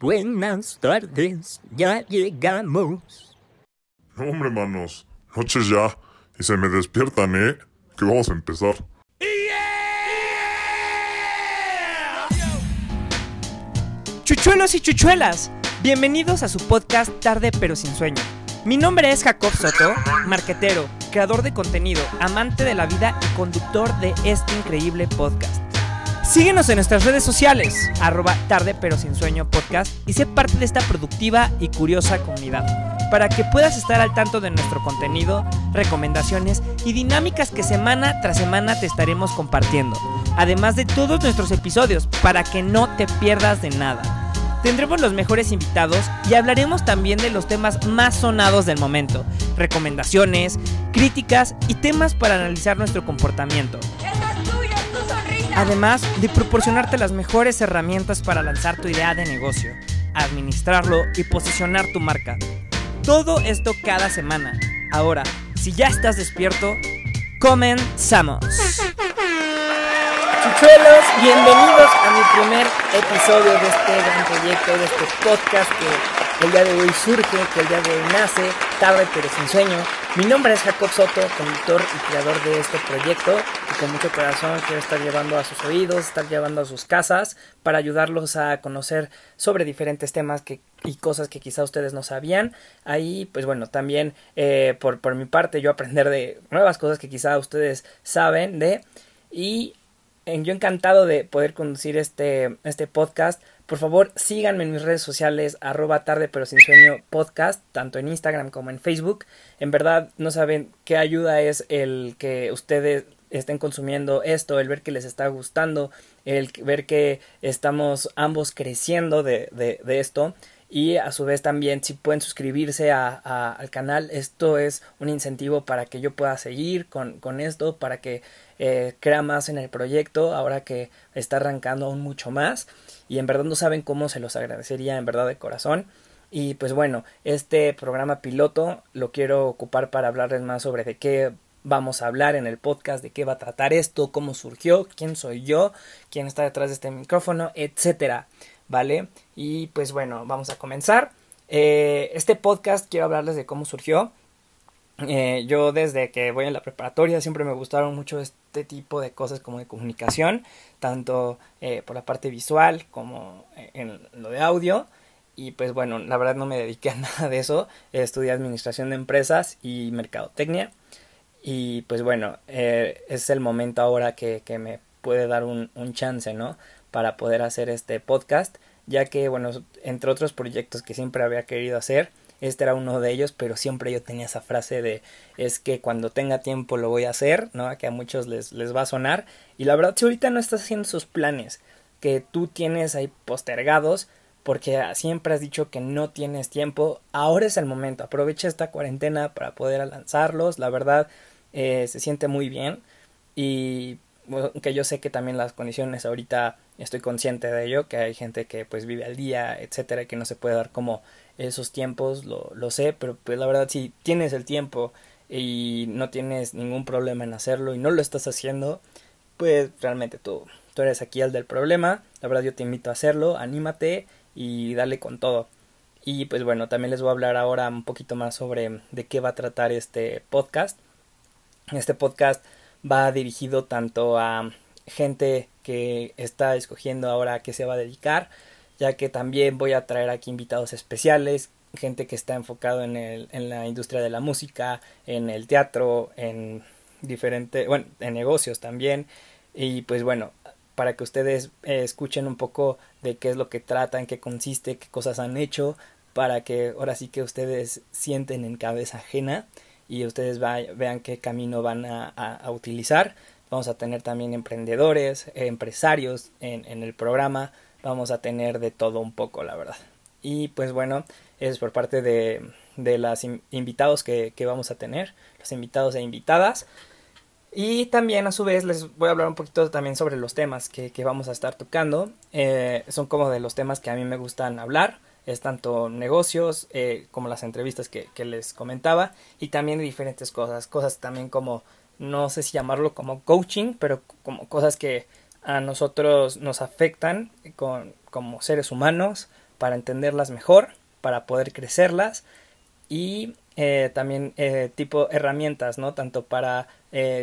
Buenas tardes, ya llegamos. No, hombre, manos. Noches ya. Y se me despiertan, ¿eh? Que vamos a empezar. Chuchuelos y chuchuelas, bienvenidos a su podcast Tarde pero sin sueño. Mi nombre es Jacob Soto, marquetero, creador de contenido, amante de la vida y conductor de este increíble podcast. Síguenos en nuestras redes sociales, arroba tarde pero sin sueño podcast y sé parte de esta productiva y curiosa comunidad, para que puedas estar al tanto de nuestro contenido, recomendaciones y dinámicas que semana tras semana te estaremos compartiendo, además de todos nuestros episodios, para que no te pierdas de nada. Tendremos los mejores invitados y hablaremos también de los temas más sonados del momento, recomendaciones, críticas y temas para analizar nuestro comportamiento. Además de proporcionarte las mejores herramientas para lanzar tu idea de negocio, administrarlo y posicionar tu marca. Todo esto cada semana. Ahora, si ya estás despierto, comenzamos. Chuchuelos, bienvenidos a mi primer episodio de este gran proyecto, de este podcast que el día de hoy surge, que el día de hoy nace, tarde pero sin sueño. Mi nombre es Jacob Soto, conductor y creador de este proyecto, que con mucho corazón quiero estar llevando a sus oídos, estar llevando a sus casas, para ayudarlos a conocer sobre diferentes temas que, y cosas que quizá ustedes no sabían. Ahí, pues bueno, también eh, por, por mi parte yo aprender de nuevas cosas que quizá ustedes saben de. Y yo encantado de poder conducir este, este podcast. Por favor, síganme en mis redes sociales, arroba tarde pero sin sueño podcast, tanto en Instagram como en Facebook. En verdad, no saben qué ayuda es el que ustedes estén consumiendo esto, el ver que les está gustando, el ver que estamos ambos creciendo de, de, esto y a su vez también si pueden suscribirse a, al canal esto es un incentivo para que yo pueda seguir con, con esto para que eh, crea más en el proyecto ahora que está arrancando aún mucho más y en verdad no saben cómo se los agradecería en verdad de corazón y pues bueno este programa piloto lo quiero ocupar para hablarles más sobre de qué vamos a hablar en el podcast de qué va a tratar esto, cómo surgió, quién soy yo, quién está detrás de este micrófono, etcétera. ¿vale? Y pues bueno, vamos a comenzar. Eh, este podcast quiero hablarles de cómo surgió. Eh, yo desde que voy en la preparatoria siempre me gustaron mucho este tipo de cosas como de comunicación, tanto eh, por la parte visual como en lo de audio. Y pues bueno, la verdad no me dediqué a nada de eso. Estudié administración de empresas y mercadotecnia. Y pues bueno, es el momento ahora que, que me puede dar un, un chance, ¿no? para poder hacer este podcast, ya que, bueno, entre otros proyectos que siempre había querido hacer, este era uno de ellos, pero siempre yo tenía esa frase de es que cuando tenga tiempo lo voy a hacer, ¿no? Que a muchos les, les va a sonar. Y la verdad, si ahorita no estás haciendo sus planes que tú tienes ahí postergados, porque siempre has dicho que no tienes tiempo, ahora es el momento. Aprovecha esta cuarentena para poder lanzarlos. La verdad, eh, se siente muy bien. Y que yo sé que también las condiciones ahorita estoy consciente de ello, que hay gente que pues vive al día, etcétera, que no se puede dar como esos tiempos, lo, lo sé, pero pues la verdad si tienes el tiempo y no tienes ningún problema en hacerlo y no lo estás haciendo, pues realmente tú, tú eres aquí el del problema, la verdad yo te invito a hacerlo, anímate y dale con todo. Y pues bueno, también les voy a hablar ahora un poquito más sobre de qué va a tratar este podcast. Este podcast va dirigido tanto a gente que está escogiendo ahora a qué se va a dedicar, ya que también voy a traer aquí invitados especiales, gente que está enfocado en, el, en la industria de la música, en el teatro, en diferentes, bueno, en negocios también. Y pues bueno, para que ustedes eh, escuchen un poco de qué es lo que trata, en qué consiste, qué cosas han hecho, para que ahora sí que ustedes sienten en cabeza ajena y ustedes vean qué camino van a, utilizar. Vamos a tener también emprendedores, empresarios en, el programa. Vamos a tener de todo un poco, la verdad. Y pues bueno, es por parte de, de los invitados que, que, vamos a tener, los invitados e invitadas. Y también a su vez les voy a hablar un poquito también sobre los temas que, que vamos a estar tocando. Eh, son como de los temas que a mí me gustan hablar es tanto negocios eh, como las entrevistas que, les comentaba y también diferentes cosas, cosas también como, no sé si llamarlo como coaching, pero como cosas que a nosotros nos afectan como seres humanos, para entenderlas mejor, para poder crecerlas y eh, también eh, tipo herramientas, ¿no? Tanto para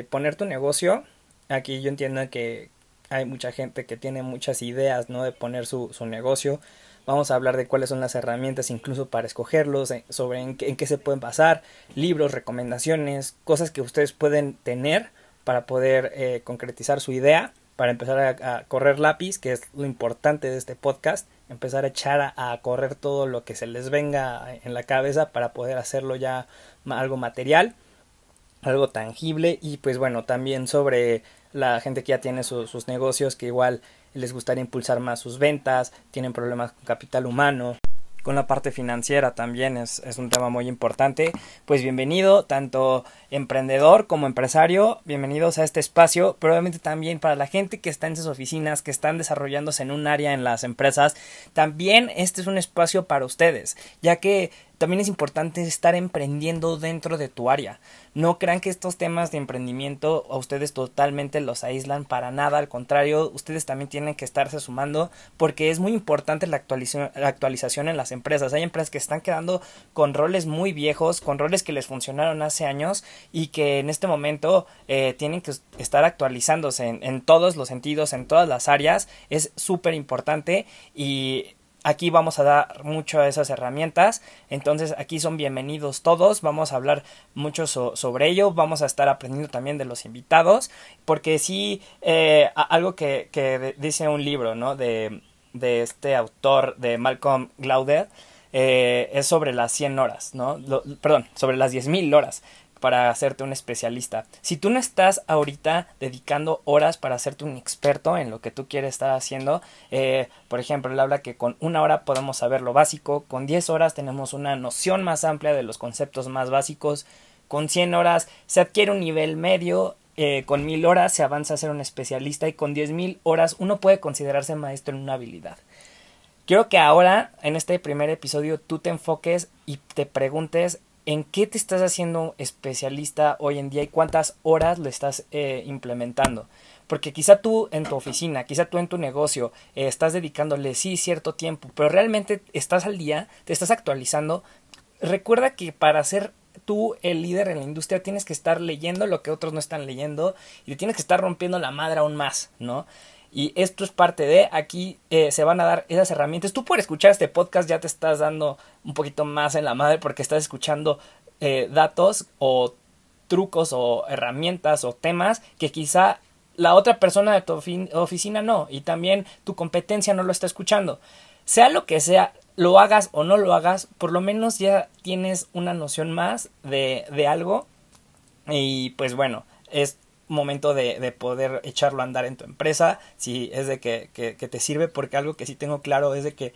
poner tu negocio, aquí yo entiendo que hay mucha gente que tiene muchas ideas, ¿no? De poner su, su negocio. Vamos a hablar de cuáles son las herramientas incluso para escogerlos, sobre en qué, se pueden basar, libros, recomendaciones, cosas que ustedes pueden tener para poder concretizar su idea para empezar a, correr lápiz, que es lo importante de este podcast, empezar a echar a, correr todo lo que se les venga en la cabeza para poder hacerlo ya algo material, algo tangible. Y pues bueno, también sobre la gente que ya tiene sus negocios que igual les gustaría impulsar más sus ventas, tienen problemas con capital humano, con la parte financiera también es, es, un tema muy importante. Pues bienvenido, tanto emprendedor como empresario, bienvenidos a este espacio, probablemente también para la gente que está en sus oficinas, que están desarrollándose en un área en las empresas, también este es un espacio para ustedes, ya que también es importante estar emprendiendo dentro de tu área. No crean que estos temas de emprendimiento a ustedes totalmente los aíslan para nada, al contrario, ustedes también tienen que estarse sumando porque es muy importante la actualización, la actualización en las empresas. Hay empresas que están quedando con roles muy viejos, con roles que les funcionaron hace años y que en este momento eh, tienen que estar actualizándose en, en todos los sentidos, en todas las áreas. Es súper importante y Aquí vamos a dar mucho a esas herramientas. Entonces aquí son bienvenidos todos. Vamos a hablar mucho sobre ello. Vamos a estar aprendiendo también de los invitados. Porque sí, eh, algo que, dice un libro, ¿no? De, este autor, de Malcolm Glauder, eh, es sobre las 100 horas, ¿no? perdón, sobre las 10.000 horas para hacerte un especialista. Si tú no estás ahorita dedicando horas para hacerte un experto en lo que tú quieres estar haciendo, eh, por ejemplo, él habla que con una hora podemos saber lo básico, con 10 horas tenemos una noción más amplia de los conceptos más básicos, con 100 horas se adquiere un nivel medio, eh, con 1000 horas se avanza a ser un especialista y con 10.000 horas uno puede considerarse maestro en una habilidad. Quiero que ahora, en este primer episodio, tú te enfoques y te preguntes en qué te estás haciendo especialista hoy en día y cuántas horas lo estás eh, implementando. Porque quizá tú en tu oficina, quizá tú en tu negocio, eh, estás dedicándole sí cierto tiempo, pero realmente estás al día, te estás actualizando. Recuerda que para ser tú el líder en la industria tienes que estar leyendo lo que otros no están leyendo y tienes que estar rompiendo la madre aún más, ¿no? Y esto es parte de, aquí eh, se van a dar esas herramientas. Tú por escuchar este podcast ya te estás dando un poquito más en la madre porque estás escuchando eh, datos o trucos o herramientas o temas que quizá la otra persona de tu oficina no y también tu competencia no lo está escuchando. Sea lo que sea, lo hagas o no lo hagas, por lo menos ya tienes una noción más de, de algo y pues bueno, es momento de, de, poder echarlo a andar en tu empresa, si es de que, que, te sirve, porque algo que sí tengo claro es de que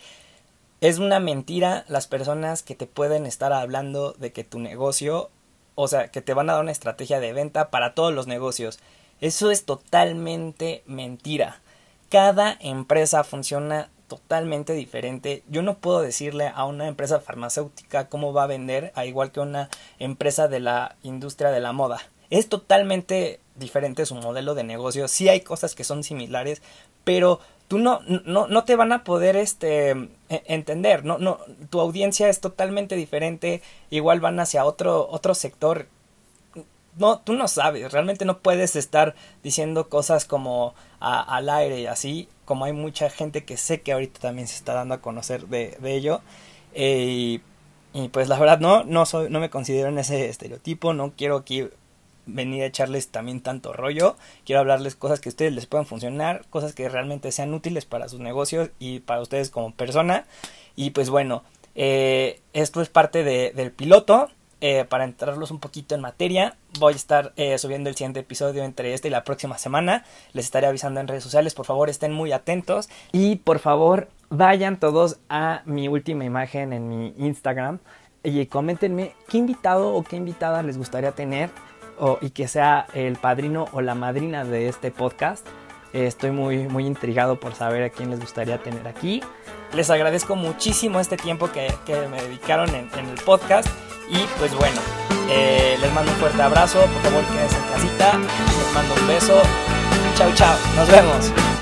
es una mentira las personas que te pueden estar hablando de que tu negocio, o sea, que te van a dar una estrategia de venta para todos los negocios. Eso es totalmente mentira. Cada empresa funciona totalmente diferente. Yo no puedo decirle a una empresa farmacéutica cómo va a vender, a igual que una empresa de la industria de la moda. Es totalmente diferente su modelo de negocio. Sí hay cosas que son similares, pero tú no, no, no te van a poder este, e, entender. No, no, tu audiencia es totalmente diferente. Igual van hacia otro, otro sector. No, tú no sabes, realmente no puedes estar diciendo cosas como al aire y así, como hay mucha gente que sé que ahorita también se está dando a conocer de, ello. Eh, y, y, pues la verdad no, no soy, no me considero en ese estereotipo, no quiero aquí venir a echarles también tanto rollo. Quiero hablarles cosas que a ustedes les puedan funcionar, cosas que realmente sean útiles para sus negocios y para ustedes como persona. Y pues bueno, eh, esto es parte de, del piloto. Eh, para entrarlos un poquito en materia, voy a estar eh, subiendo el siguiente episodio entre este y la próxima semana. Les estaré avisando en redes sociales. Por favor, estén muy atentos. Y por favor, vayan todos a mi última imagen en mi Instagram y coméntenme qué invitado o qué invitada les gustaría tener y que sea el padrino o la madrina de este podcast. estoy muy, muy intrigado por saber a quién les gustaría tener aquí. Les agradezco muchísimo este tiempo que, me dedicaron en, el podcast. Y pues bueno, eh, les mando un fuerte abrazo. Por favor, quédense en casita. Les mando un beso. Chao, chao. Nos vemos.